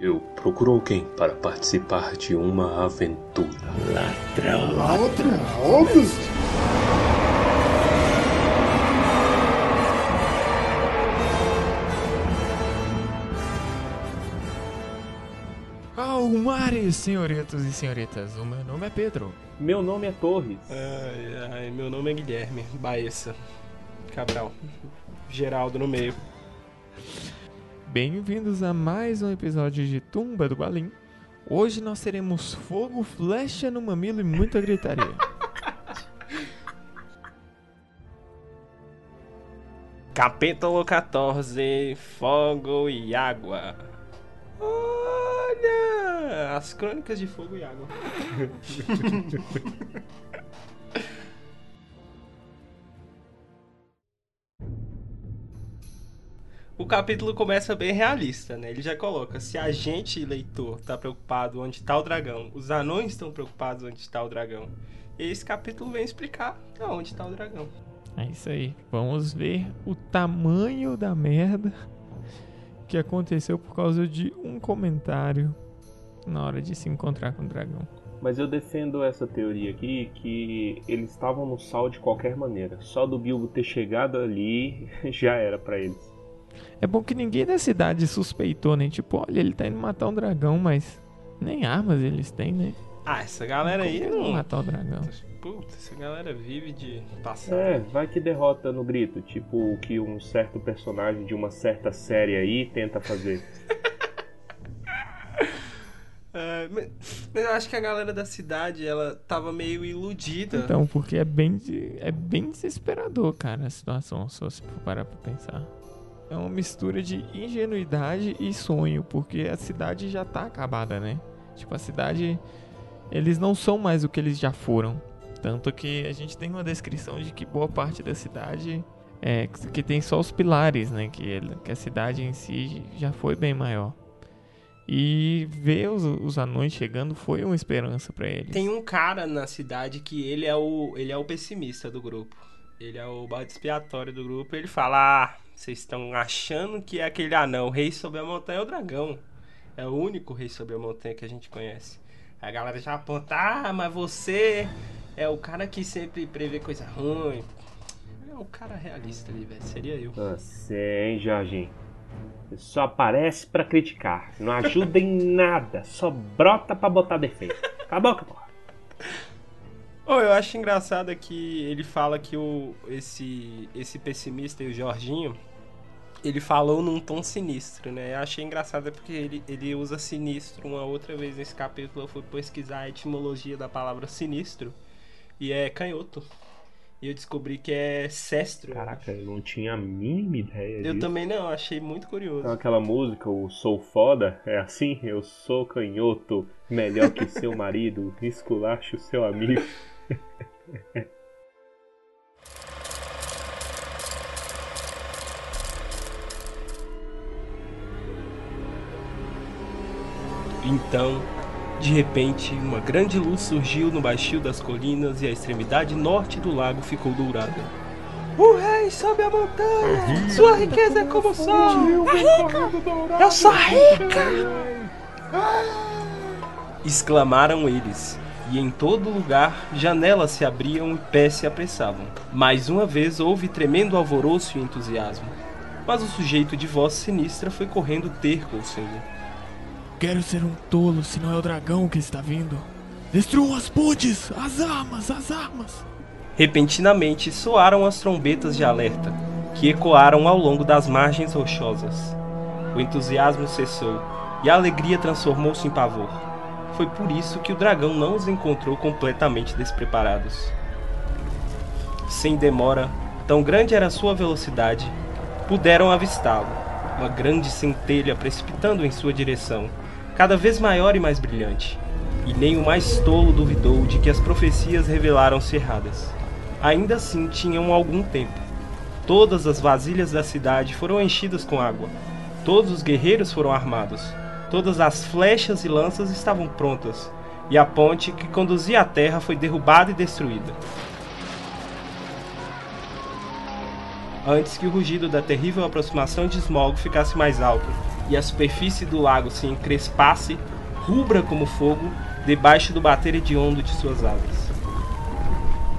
Eu procuro alguém para participar de uma aventura. Ladrão. Ladrão? August? Almares, senhoritos e senhoritas. O meu nome é Pedro. Meu nome é Torres. Ai, ai, meu nome é Guilherme Baessa Cabral. Geraldo no meio. Bem-vindos a mais um episódio de Tumba do Balim. Hoje nós teremos fogo, flecha no mamilo e muita gritaria. Capítulo 14 Fogo e Água. Olha! As crônicas de fogo e água. o capítulo começa bem realista, né? Ele já coloca: se a gente, leitor, tá preocupado onde tá o dragão, os anões estão preocupados onde está o dragão. E esse capítulo vem explicar onde tá o dragão. É isso aí. Vamos ver o tamanho da merda que aconteceu por causa de um comentário na hora de se encontrar com o dragão. Mas eu defendo essa teoria aqui que eles estavam no sal de qualquer maneira. Só do Bilbo ter chegado ali já era para eles. É bom que ninguém da cidade suspeitou, né? Tipo, olha, ele tá indo matar um dragão, mas nem armas eles têm, né? Ah, essa galera aí não. matar o dragão. Puta, essa galera vive de passar. É, vai que derrota no grito. Tipo o que um certo personagem de uma certa série aí tenta fazer. É, mas, mas eu acho que a galera da cidade, ela tava meio iludida. Então, porque é bem, de, é bem desesperador, cara, a situação, se você for parar pra pensar. É uma mistura de ingenuidade e sonho, porque a cidade já tá acabada, né? Tipo, a cidade. Eles não são mais o que eles já foram. Tanto que a gente tem uma descrição de que boa parte da cidade é que tem só os pilares, né? Que, que a cidade em si já foi bem maior. E ver os, os anões chegando foi uma esperança para eles. Tem um cara na cidade que ele é o ele é o pessimista do grupo. Ele é o bode expiatório do grupo. Ele fala: Ah, vocês estão achando que é aquele anão, o rei sobre a montanha é o dragão. É o único rei sobre a montanha que a gente conhece. A galera já aponta: Ah, mas você é o cara que sempre prevê coisa ruim. É o cara realista ali, velho. Seria eu. Você, hein, Jorginho? Só aparece para criticar. Não ajuda em nada. Só brota para botar defeito. Acabou, acabou. Oh, eu acho engraçado que ele fala que o, esse, esse pessimista e o Jorginho, ele falou num tom sinistro, né? Eu achei engraçado porque ele, ele usa sinistro uma outra vez nesse capítulo. Eu fui pesquisar a etimologia da palavra sinistro e é canhoto. E eu descobri que é cestro. Caraca, eu não tinha a mínima ideia Eu disso. também não, achei muito curioso. Então, aquela música, o Sou Foda, é assim? Eu sou canhoto, melhor que seu marido, esculacho seu amigo. Então, de repente, uma grande luz surgiu no baixio das colinas e a extremidade norte do lago ficou dourada. O rei sobe a montanha! Sua riqueza é como o sol! É rica! Eu sou rica! Exclamaram eles, e em todo lugar janelas se abriam e pés se apressavam. Mais uma vez houve tremendo alvoroço e entusiasmo. Mas o sujeito de voz sinistra foi correndo ter com o senhor. Quero ser um tolo se não é o dragão que está vindo. Destruam as pontes! As armas! As armas! Repentinamente soaram as trombetas de alerta, que ecoaram ao longo das margens rochosas. O entusiasmo cessou e a alegria transformou-se em pavor. Foi por isso que o dragão não os encontrou completamente despreparados. Sem demora, tão grande era sua velocidade, puderam avistá-lo, uma grande centelha precipitando em sua direção, cada vez maior e mais brilhante. E nem o mais tolo duvidou de que as profecias revelaram-se erradas. Ainda assim tinham algum tempo. Todas as vasilhas da cidade foram enchidas com água. Todos os guerreiros foram armados. Todas as flechas e lanças estavam prontas. E a ponte que conduzia à terra foi derrubada e destruída. Antes que o rugido da terrível aproximação de Smog ficasse mais alto, e a superfície do lago se encrespasse, rubra como fogo, debaixo do bater hediondo de suas asas.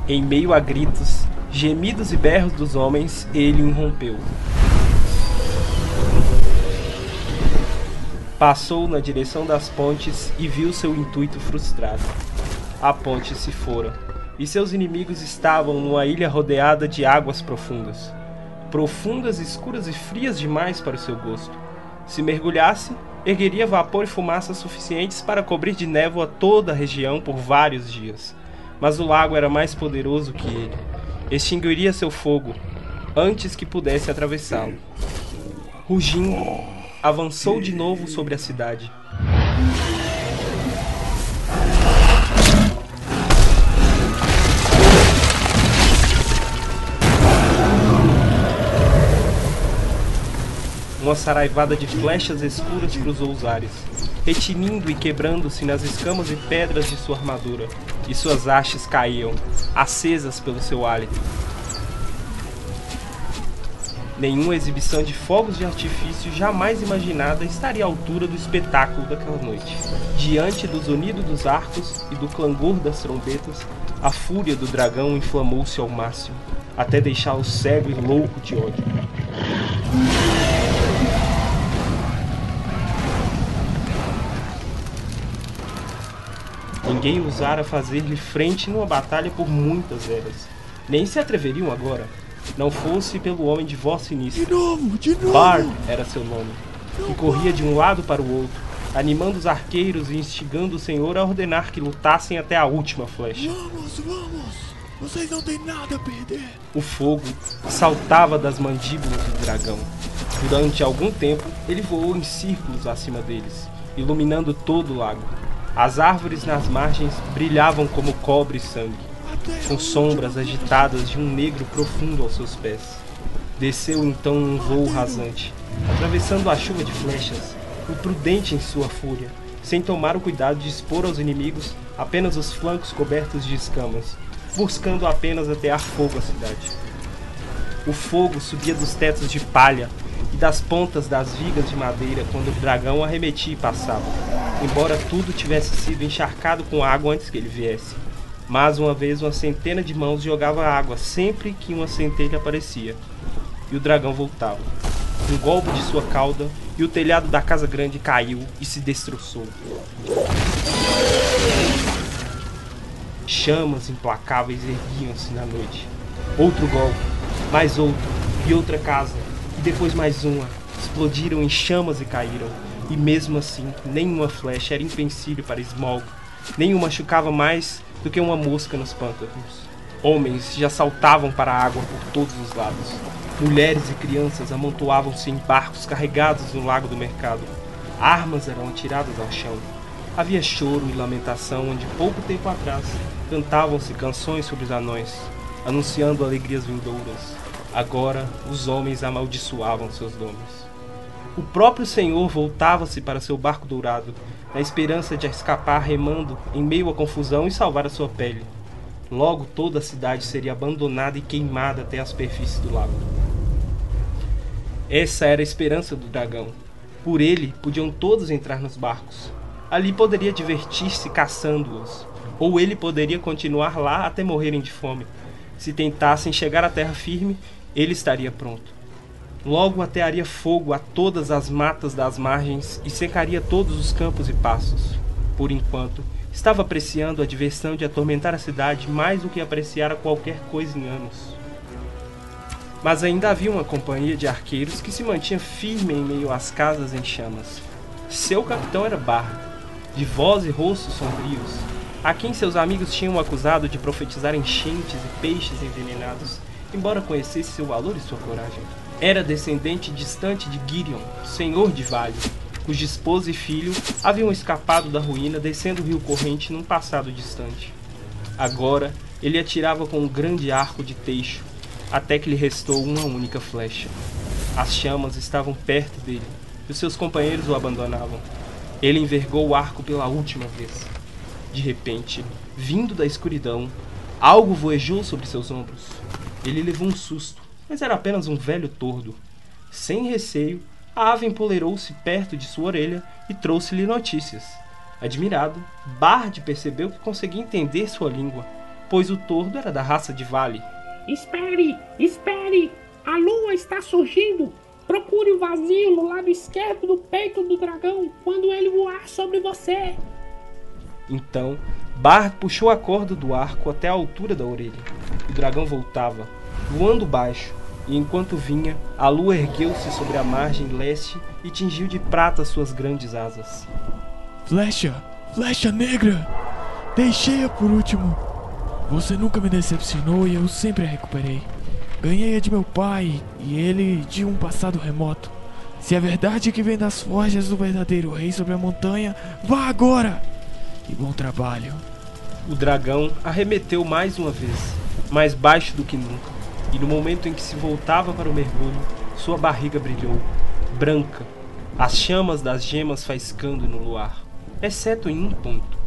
Em meio a gritos, gemidos e berros dos homens, ele irrompeu. Passou na direção das pontes e viu seu intuito frustrado. A ponte se fora, e seus inimigos estavam numa ilha rodeada de águas profundas. Profundas, escuras e frias demais para o seu gosto. Se mergulhasse, ergueria vapor e fumaça suficientes para cobrir de névoa toda a região por vários dias. Mas o lago era mais poderoso que ele. Extinguiria seu fogo antes que pudesse atravessá-lo. Rugindo, avançou de novo sobre a cidade. Uma saraivada de flechas escuras cruzou os ares, retinindo e quebrando-se nas escamas e pedras de sua armadura, e suas hastes caíam, acesas pelo seu hálito. Nenhuma exibição de fogos de artifício jamais imaginada estaria à altura do espetáculo daquela noite. Diante do zunido dos arcos e do clangor das trombetas, a fúria do dragão inflamou-se ao máximo, até deixá-lo cego e louco de ódio. Ninguém ousara fazer-lhe frente numa batalha por muitas eras. Nem se atreveriam agora, não fosse pelo homem de voz sinistra. De novo, de novo. Bar era seu nome, que corria de um lado para o outro, animando os arqueiros e instigando o senhor a ordenar que lutassem até a última flecha. Vamos, vamos. Vocês não têm nada a perder. O fogo saltava das mandíbulas do dragão. Durante algum tempo, ele voou em círculos acima deles, iluminando todo o lago. As árvores nas margens brilhavam como cobre e sangue, com sombras agitadas de um negro profundo aos seus pés. Desceu então um voo rasante, atravessando a chuva de flechas, imprudente em sua fúria, sem tomar o cuidado de expor aos inimigos apenas os flancos cobertos de escamas, buscando apenas atear fogo à cidade. O fogo subia dos tetos de palha e das pontas das vigas de madeira quando o dragão arremetia e passava, embora tudo tivesse sido encharcado com água antes que ele viesse. Mais uma vez, uma centena de mãos jogava água sempre que uma centelha aparecia, e o dragão voltava. Um golpe de sua cauda e o telhado da casa grande caiu e se destroçou. Chamas implacáveis erguiam-se na noite. Outro golpe, mais outro, e outra casa, e depois mais uma. Explodiram em chamas e caíram. E mesmo assim, nenhuma flecha era invencível para Smog. O machucava mais do que uma mosca nos pântanos. Homens já saltavam para a água por todos os lados. Mulheres e crianças amontoavam-se em barcos carregados no lago do mercado. Armas eram atiradas ao chão. Havia choro e lamentação onde pouco tempo atrás cantavam-se canções sobre os anões, anunciando alegrias vindouras. Agora os homens amaldiçoavam seus donos. O próprio Senhor voltava-se para seu barco dourado, na esperança de escapar remando em meio à confusão e salvar a sua pele. Logo toda a cidade seria abandonada e queimada até a superfície do lago. Essa era a esperança do dragão. Por ele podiam todos entrar nos barcos. Ali poderia divertir-se caçando-os, ou ele poderia continuar lá até morrerem de fome. Se tentassem chegar à terra firme, ele estaria pronto. Logo atearia fogo a todas as matas das margens e secaria todos os campos e passos. Por enquanto, estava apreciando a diversão de atormentar a cidade mais do que apreciara qualquer coisa em anos. Mas ainda havia uma companhia de arqueiros que se mantinha firme em meio às casas em chamas. Seu capitão era Bardo, de voz e rostos sombrios, a quem seus amigos tinham acusado de profetizar enchentes e peixes envenenados, embora conhecesse seu valor e sua coragem. Era descendente distante de Girion, senhor de Vale, cuja esposa e filho haviam escapado da ruína descendo o rio corrente num passado distante. Agora ele atirava com um grande arco de teixo, até que lhe restou uma única flecha. As chamas estavam perto dele, e os seus companheiros o abandonavam. Ele envergou o arco pela última vez. De repente, vindo da escuridão, algo voejou sobre seus ombros. Ele levou um susto, mas era apenas um velho tordo. Sem receio, a ave empoleirou-se perto de sua orelha e trouxe-lhe notícias. Admirado, Bard percebeu que conseguia entender sua língua, pois o tordo era da raça de Vale. Espere, espere! A lua está surgindo! Procure o vazio no lado esquerdo do peito do dragão quando ele voar sobre você. Então, Bard puxou a corda do arco até a altura da orelha. O dragão voltava, voando baixo, e enquanto vinha, a lua ergueu-se sobre a margem leste e tingiu de prata suas grandes asas. Flecha! Flecha negra! Deixei-a por último. Você nunca me decepcionou e eu sempre a recuperei. Ganhei-a de meu pai e ele de um passado remoto. Se é verdade que vem das forjas do verdadeiro rei sobre a montanha, vá agora! E bom trabalho. O dragão arremeteu mais uma vez, mais baixo do que nunca, e no momento em que se voltava para o mergulho, sua barriga brilhou, branca, as chamas das gemas faiscando no luar, exceto em um ponto.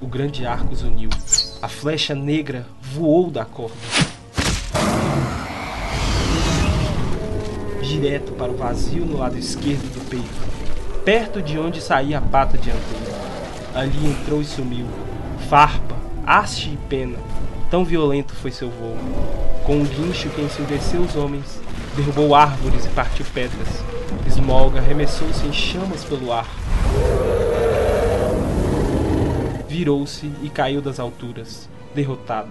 O grande arco uniu. A flecha negra voou da corda. Direto para o vazio no lado esquerdo do peito, perto de onde saía a pata dianteira. Ali entrou e sumiu. Farpa, haste e pena. Tão violento foi seu voo. Com um guincho que ensurdeceu os homens, derrubou árvores e partiu pedras. Smolga arremessou-se em chamas pelo ar. Virou-se e caiu das alturas, derrotado.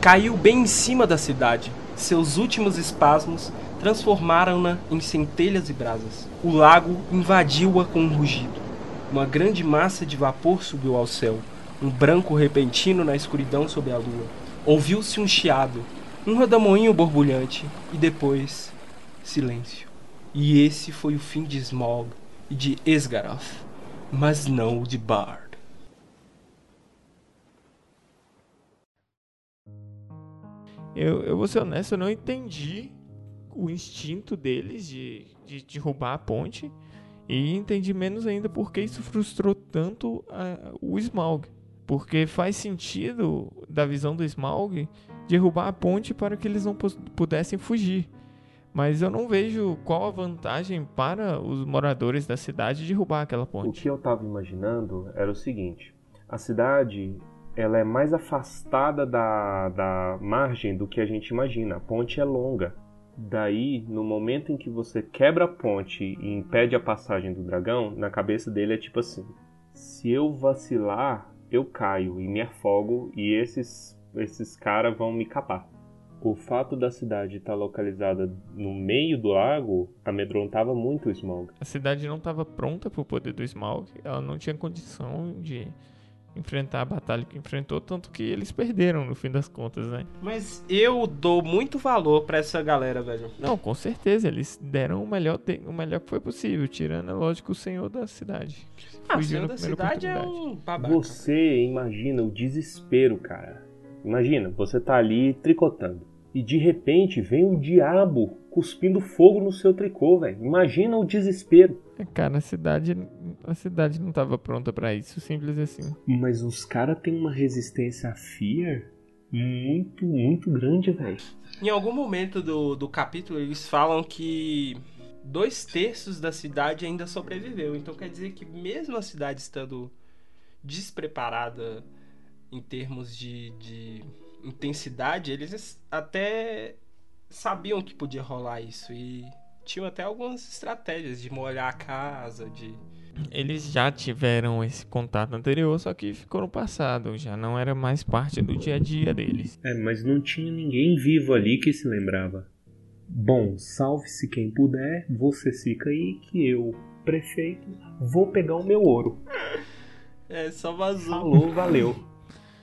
Caiu bem em cima da cidade. Seus últimos espasmos transformaram-na em centelhas e brasas. O lago invadiu-a com um rugido. Uma grande massa de vapor subiu ao céu, um branco repentino na escuridão sob a lua. Ouviu-se um chiado, um redemoinho borbulhante e depois silêncio. E esse foi o fim de Smog e de Esgaroth, mas não o de Bard. Eu, eu vou ser honesto, eu não entendi o instinto deles de, de derrubar a ponte. E entendi menos ainda porque isso frustrou tanto uh, o Smaug. Porque faz sentido, da visão do Smaug, derrubar a ponte para que eles não pudessem fugir. Mas eu não vejo qual a vantagem para os moradores da cidade derrubar aquela ponte. O que eu estava imaginando era o seguinte: a cidade ela é mais afastada da, da margem do que a gente imagina. A ponte é longa. Daí, no momento em que você quebra a ponte e impede a passagem do dragão, na cabeça dele é tipo assim: se eu vacilar, eu caio e me afogo e esses esses caras vão me capar. O fato da cidade estar localizada no meio do lago amedrontava muito o Smaug. A cidade não estava pronta para o poder do Smaug, ela não tinha condição de enfrentar a batalha que enfrentou, tanto que eles perderam no fim das contas, né? Mas eu dou muito valor para essa galera, velho. Não, com certeza, eles deram o melhor, o melhor que foi possível, tirando, é lógico, o senhor da cidade. Ah, o senhor da cidade é um babaca. Você imagina o desespero, cara. Imagina, você tá ali tricotando e de repente vem o diabo cuspindo fogo no seu tricô, velho. Imagina o desespero. É, cara, a cidade, a cidade não estava pronta para isso, simples assim. Mas os caras têm uma resistência a Fear muito, muito grande, velho. Em algum momento do, do capítulo eles falam que dois terços da cidade ainda sobreviveu. Então quer dizer que mesmo a cidade estando despreparada em termos de, de intensidade, eles até sabiam que podia rolar isso e tinham até algumas estratégias de molhar a casa, de eles já tiveram esse contato anterior, só que ficou no passado, já não era mais parte do dia a dia deles. É, mas não tinha ninguém vivo ali que se lembrava. Bom, salve-se quem puder, você fica aí que eu, prefeito, vou pegar o meu ouro. É, só vazou. Falou, valeu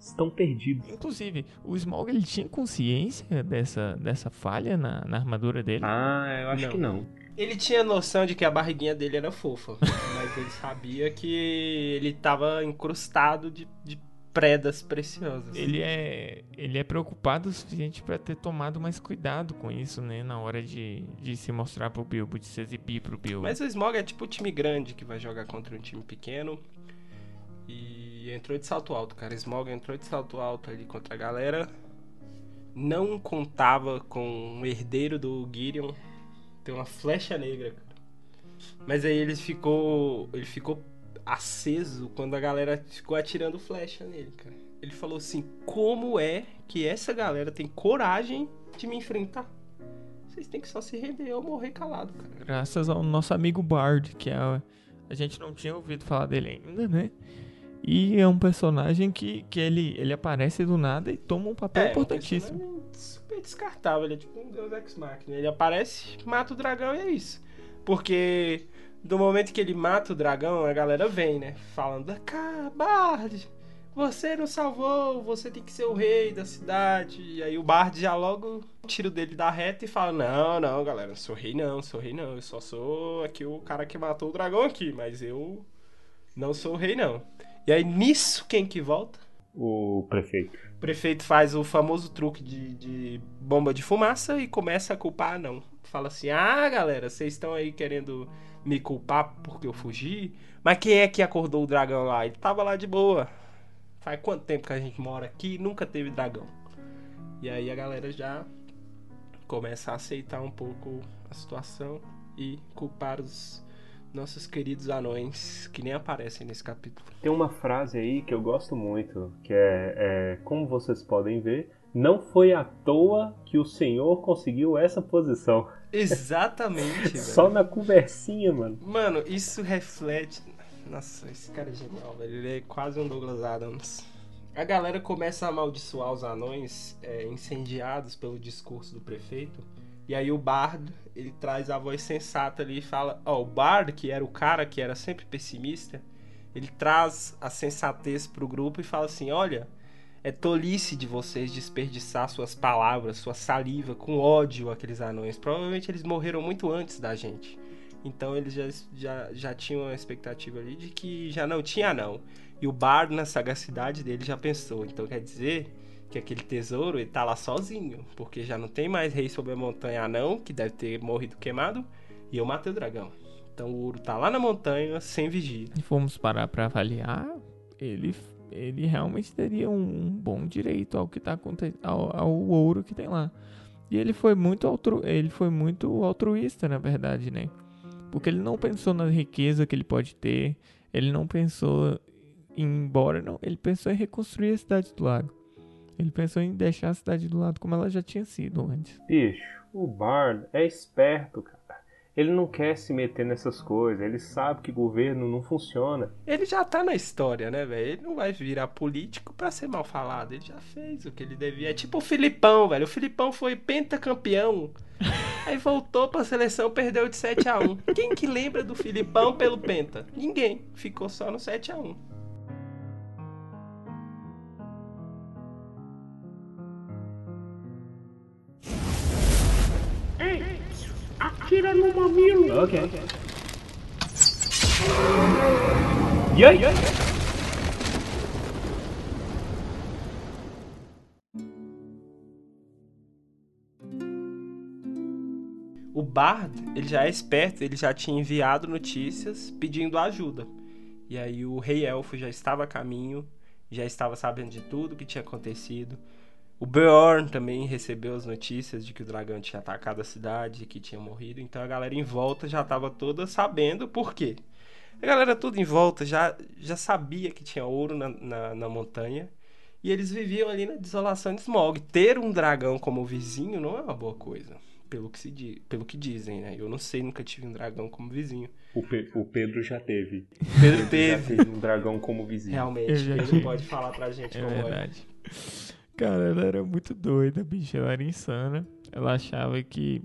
estão perdidos. Inclusive, o Smaug ele tinha consciência dessa, dessa falha na, na armadura dele? Ah, eu acho não. que não. Ele tinha noção de que a barriguinha dele era fofa, mas ele sabia que ele estava incrustado de, de predas preciosas. Ele é, ele é preocupado o suficiente para ter tomado mais cuidado com isso, né? Na hora de, de se mostrar pro Bilbo, de se exibir pro Bilbo. Mas o Smog é tipo o time grande que vai jogar contra um time pequeno. E entrou de salto alto, cara. Smog entrou de salto alto ali contra a galera. não contava com um herdeiro do Gideon ter uma flecha negra, cara. Mas aí ele ficou. Ele ficou aceso quando a galera ficou atirando flecha nele, cara. Ele falou assim: como é que essa galera tem coragem de me enfrentar? Vocês têm que só se render ou morrer calado, cara. Graças ao nosso amigo Bard, que é a gente não tinha ouvido falar dele ainda, né? E é um personagem que, que ele, ele aparece do nada e toma um papel É, importantíssimo. Um super descartável, ele é tipo um Deus Ex Machina. Ele aparece, mata o dragão e é isso. Porque do momento que ele mata o dragão, a galera vem, né? Falando, Bard, você não salvou, você tem que ser o rei da cidade. E aí o Bard já logo tira o dele da reta e fala: Não, não, galera, sou rei não, sou rei não. Eu só sou aqui o cara que matou o dragão aqui, mas eu não sou o rei não. E aí nisso, quem que volta? O prefeito. O prefeito faz o famoso truque de, de bomba de fumaça e começa a culpar não. Fala assim: ah, galera, vocês estão aí querendo me culpar porque eu fugi? Mas quem é que acordou o dragão lá? Ele tava lá de boa. Faz quanto tempo que a gente mora aqui e nunca teve dragão? E aí a galera já começa a aceitar um pouco a situação e culpar os nossos queridos anões que nem aparecem nesse capítulo. Tem uma frase aí que eu gosto muito, que é, é como vocês podem ver, não foi à toa que o senhor conseguiu essa posição. Exatamente, velho. Só na conversinha, mano. Mano, isso reflete. Nossa, esse cara é genial, velho. Ele é quase um Douglas Adams. A galera começa a amaldiçoar os anões é, incendiados pelo discurso do prefeito. E aí o Bard, ele traz a voz sensata ali e fala: Ó, o Bard, que era o cara que era sempre pessimista, ele traz a sensatez pro grupo e fala assim: Olha, é tolice de vocês desperdiçar suas palavras, sua saliva com ódio àqueles anões. Provavelmente eles morreram muito antes da gente. Então eles já, já, já tinham a expectativa ali de que já não tinha não. E o Bard, na sagacidade dele, já pensou. Então quer dizer que aquele tesouro ele tá lá sozinho. Porque já não tem mais rei sobre a montanha anão, que deve ter morrido queimado. E eu matei o dragão. Então o ouro tá lá na montanha, sem vigia. E fomos parar pra avaliar, ele, ele realmente teria um bom direito ao que tá acontecendo, ao, ao ouro que tem lá. E ele foi muito altru, ele foi muito altruísta, na verdade, né? Porque ele não pensou na riqueza que ele pode ter, ele não pensou em ir embora, não, ele pensou em reconstruir a cidade do lago. Ele pensou em deixar a cidade do lado como ela já tinha sido antes. Bicho, o Bard é esperto, cara. Ele não quer se meter nessas coisas, ele sabe que governo não funciona. Ele já tá na história, né, velho? Ele não vai virar político pra ser mal falado. Ele já fez o que ele devia. É tipo o Filipão, velho. O Filipão foi pentacampeão. Aí voltou pra seleção, perdeu de 7 a 1 Quem que lembra do Filipão pelo Penta? Ninguém. Ficou só no 7 a 1 atira no mamilo. Ok. E aí? O Bard, ele já é esperto, ele já tinha enviado notícias pedindo ajuda. E aí o Rei Elfo já estava a caminho, já estava sabendo de tudo que tinha acontecido. O Beorn também recebeu as notícias de que o dragão tinha atacado a cidade, que tinha morrido. Então a galera em volta já estava toda sabendo por quê. A galera toda em volta já, já sabia que tinha ouro na, na, na montanha. E eles viviam ali na desolação de Smog. Ter um dragão como vizinho não é uma boa coisa. Pelo que, se di pelo que dizem, né? Eu não sei, nunca tive um dragão como vizinho. O, Pe- o Pedro já teve. Pedro Já teve. teve um dragão como vizinho. Realmente, já ele pode falar pra gente É como é. Cara, ela era muito doida, bicho. Ela era insana. Ela achava que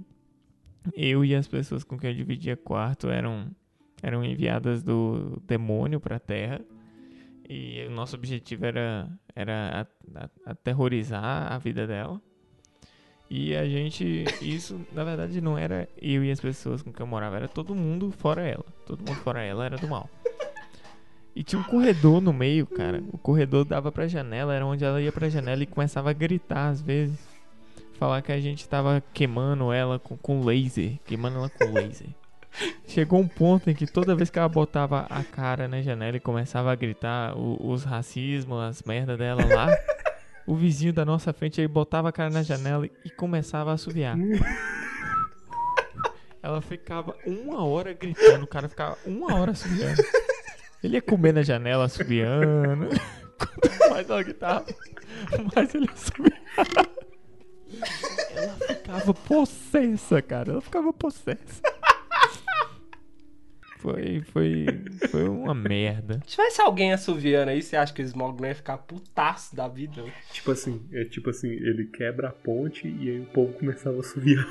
eu e as pessoas com quem eu dividia quarto eram, eram enviadas do demônio pra terra. E o nosso objetivo era, era aterrorizar a vida dela. E a gente. Isso, na verdade, não era eu e as pessoas com quem eu morava, era todo mundo fora ela. Todo mundo fora ela era do mal. E tinha um corredor no meio, cara. O corredor dava pra janela, era onde ela ia pra janela e começava a gritar às vezes. Falar que a gente tava queimando ela com, com laser. Queimando ela com laser. Chegou um ponto em que toda vez que ela botava a cara na janela e começava a gritar o- os racismos, as merda dela lá, o vizinho da nossa frente aí botava a cara na janela e começava a assoviar. Ela ficava uma hora gritando, o cara ficava uma hora assoviando. Ele ia comer na janela assoviando. Quanto mais ela gritava, mais ele assoviava. Ela ficava possessa, cara. Ela ficava possessa. Foi, foi, foi uma merda. Se tivesse alguém assoviando aí, você acha que o Smog não ia ficar putaço da vida? Tipo assim, é tipo assim, ele quebra a ponte e aí o povo começava a subir.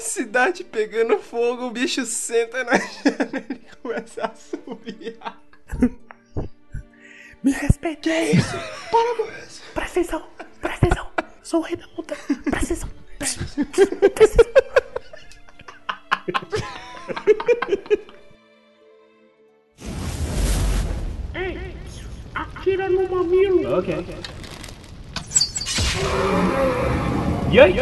Cidade pegando fogo, o bicho senta na janela e começa a assoviar. Me respeite! É isso! Para com isso! Presta atenção! Presta atenção! Sou o rei da montanha! Presta atenção! Presta presta atenção! Ei! Atira no mamilo! Ok. E aí?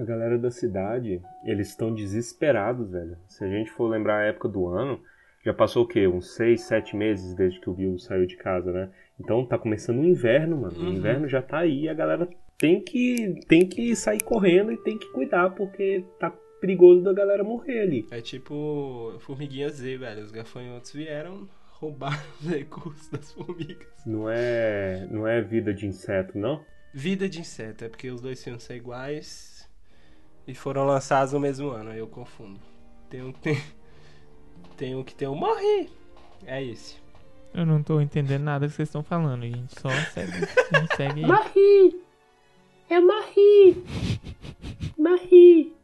A galera da cidade, eles estão desesperados, velho. Se a gente for lembrar a época do ano, já passou o quê? Uns 6, 7 meses desde que o Bill saiu de casa, né? Então tá começando o inverno, mano. O Uhum. inverno já tá aí, a galera tem que, tem que sair correndo e tem que cuidar, porque tá perigoso da galera morrer ali. É tipo Formiguinha Z, velho. Os gafanhotos vieram roubar os recursos das formigas. Não é, não é vida de inseto, não? Vida de inseto, é porque os dois filmes são iguais e foram lançados no mesmo ano, aí eu confundo. Tem um que tem. Tem um que tem um morri. É esse. Eu não tô entendendo nada que vocês estão falando, gente. Só segue, segue aí. Marri! É Marri! Marri!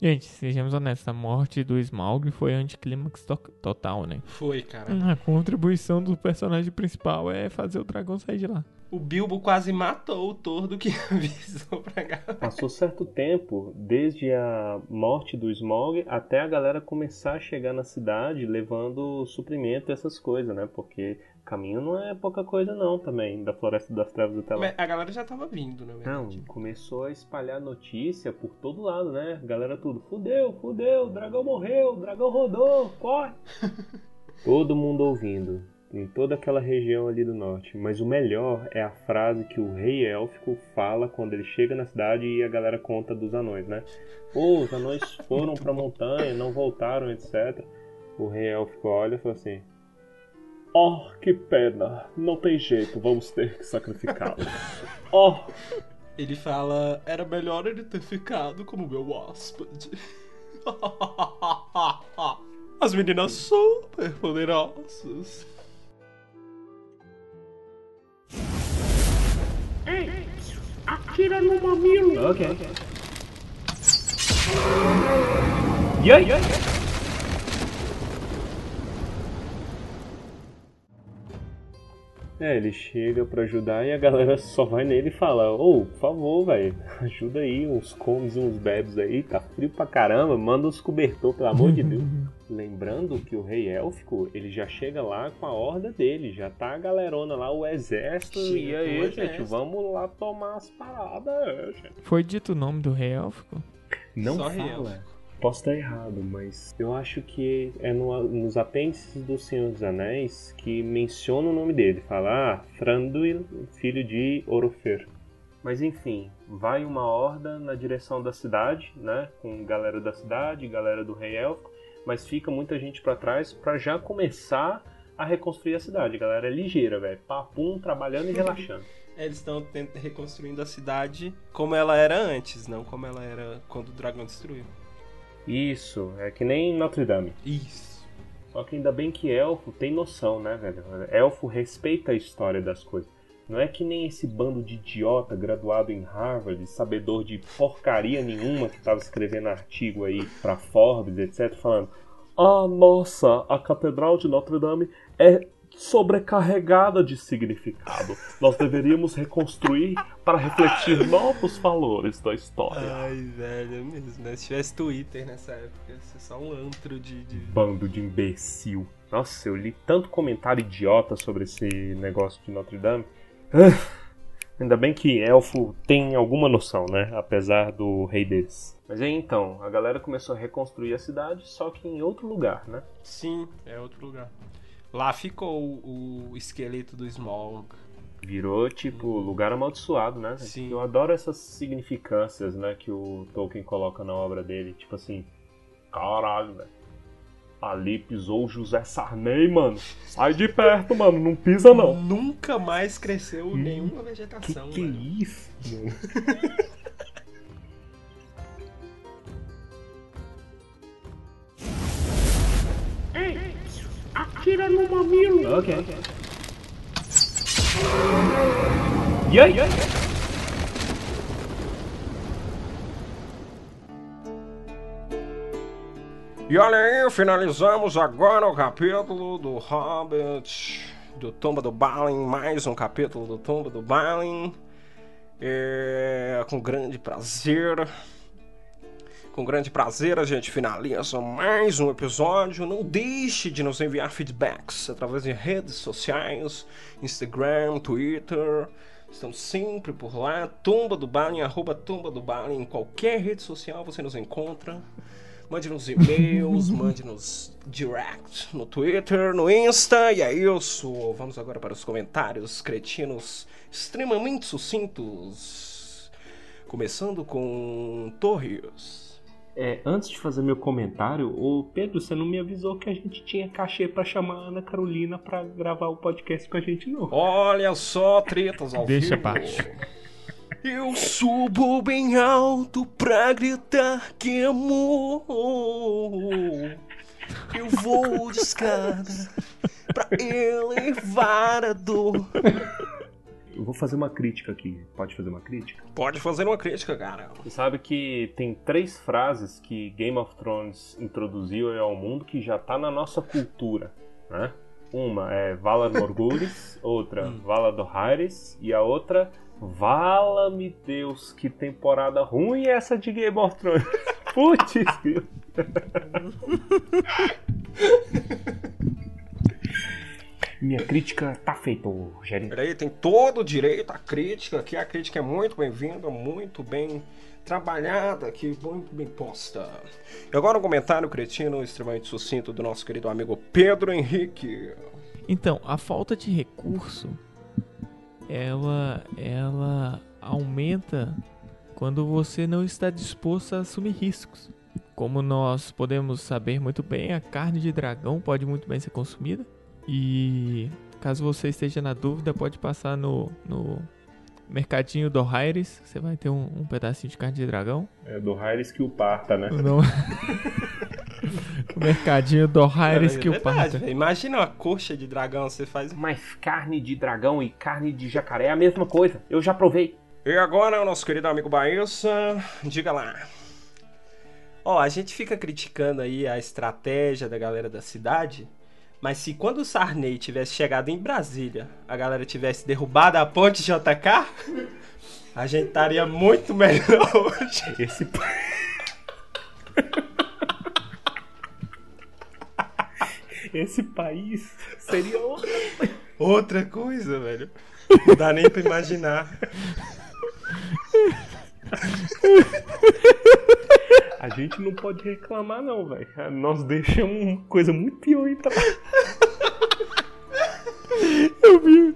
Gente, sejamos honestos, a morte do Smaug foi anticlímax to total, né? Foi, cara. A contribuição do personagem principal é fazer o dragão sair de lá. O Bilbo quase matou o tordo que avisou pra galera. Passou certo tempo, desde a morte do Smaug até a galera começar a chegar na cidade levando suprimento e essas coisas, né? Porque caminho não é pouca coisa não também, da Floresta das Trevas até lá. A galera já tava vindo, na Não, começou a espalhar notícia por todo lado, né? Galera tudo, fudeu, fudeu, o dragão morreu, o dragão rodou, corre! todo mundo ouvindo, em toda aquela região ali do norte. Mas o melhor é a frase que o rei élfico fala quando ele chega na cidade e a galera conta dos anões, né? Pô, os anões foram pra montanha, não voltaram, etc. O rei élfico olha e fala assim... Oh, que pena, não tem jeito, vamos ter que sacrificá-los. Oh, Ele fala, era melhor ele ter ficado como meu hóspede. As meninas super poderosas. Atira no mamilo! Ok. E aí? É, ele chega pra ajudar e a galera só vai nele e fala: Ô, por favor, velho, ajuda aí, uns comes, uns bebes aí, tá frio pra caramba, manda uns cobertor, pelo amor de Deus. Lembrando que o rei élfico, ele já chega lá com a horda dele, já tá a galerona lá, o exército, Chega e aí, o gente, exército. vamos lá tomar as paradas, é, gente. Foi dito o nome do rei élfico? Não Só fala. Posso estar errado, mas eu acho que é no- nos apêndices do Senhor dos Anéis que menciona o nome dele. Fala, ah, filho de Orofer. Mas enfim, vai uma horda na direção da cidade, né? Com galera da cidade, galera do Rei Élfico, mas fica muita gente pra trás pra já começar a reconstruir a cidade. A galera é ligeira, velho. Papum, trabalhando e relaxando. Eles estão reconstruindo a cidade como ela era antes, não como ela era quando o dragão destruiu. Isso, é que nem Notre Dame. Isso. Só que ainda bem que elfo tem noção, né, velho? Elfo respeita a história das coisas. Não é que nem esse bando de idiota graduado em Harvard, sabedor de porcaria nenhuma que tava escrevendo artigo aí pra Forbes, etc, falando: "Ah, nossa, a Catedral de Notre Dame é sobrecarregada de significado. Nós deveríamos reconstruir para refletir novos valores da história." Ai, velho, é mesmo, né? Se tivesse Twitter nessa época, ia ser só um antro de. de... Bando de imbecil. Nossa, eu li tanto comentário idiota sobre esse negócio de Notre Dame. Ah, Ainda bem que elfo tem alguma noção, né? Apesar do rei deles. Mas aí então, a galera começou a reconstruir a cidade, só que em outro lugar, né? Sim, é outro lugar. Lá ficou o, o esqueleto do Smog. Virou, tipo, lugar amaldiçoado, né? Sim. Eu adoro essas significâncias, né, que o Tolkien coloca na obra dele. Tipo assim, caralho, velho. Ali pisou o José Sarney, mano. Sai de perto, mano. Não pisa, não. Nunca mais cresceu nenhuma Que vegetação. que é velho. isso, mano? Ok. E aí? E olha aí, finalizamos agora o capítulo do Hobbit, do Tumba do Balin, mais um capítulo do Tumba do Balin. É, com grande prazer. Com grande prazer a gente finaliza mais um episódio. Não deixe de nos enviar feedbacks através de redes sociais, Instagram, Twitter. Estamos sempre por lá. Tumba do Balin, arroba Tumba do Balin. Em qualquer rede social você nos encontra. Mande-nos e-mails, mande-nos direct no Twitter, no Insta. E é isso. Vamos agora para os comentários cretinos extremamente sucintos. Começando com Torres. É, antes de fazer meu comentário, ô Pedro, você não me avisou que a gente tinha cachê pra chamar a Ana Carolina pra gravar o podcast com a gente, não. Olha só, tretas ao Deixa vivo. baixo. Eu subo bem alto pra gritar que amor. Eu vou de escada pra elevar a dor. Eu vou fazer uma crítica aqui. Pode fazer uma crítica? Pode fazer uma crítica, cara. Você sabe que tem três frases que Game of Thrones introduziu ao mundo que já tá na nossa cultura, né? Uma é Valar Morghulis, outra Vala Dohaeris e a outra Vala-me Deus, que temporada ruim é essa de Game of Thrones. Putz. Minha crítica tá feita, Rogério. Peraí, tem todo o direito à crítica aqui. A crítica é muito bem-vinda, muito bem trabalhada aqui, muito bem posta. E agora um comentário cretino extremamente sucinto do nosso querido amigo Pedro Henrique. Então, a falta de recurso, ela, ela aumenta quando você não está disposto a assumir riscos. Como nós podemos saber muito bem, a carne de dragão pode muito bem ser consumida. E caso você esteja na dúvida, pode passar no, no mercadinho do Aires. Você vai ter um, um pedacinho de carne de dragão. É do Harris que o parta, né? No... o mercadinho do Aires que o É parta. Imagina uma coxa de dragão, você faz. Mas carne de dragão e carne de jacaré é a mesma coisa. Eu já provei. E agora o nosso querido amigo Baessa, diga lá. Ó, a gente fica criticando aí a estratégia da galera da cidade, mas se quando o Sarney tivesse chegado em Brasília, a galera tivesse derrubado a ponte JK, a gente estaria muito melhor hoje. Esse Esse país seria outro. Outra coisa, velho. Não dá nem pra imaginar. A gente não pode reclamar, não, velho. Nós deixamos uma coisa muito pior entrar. Eu vi.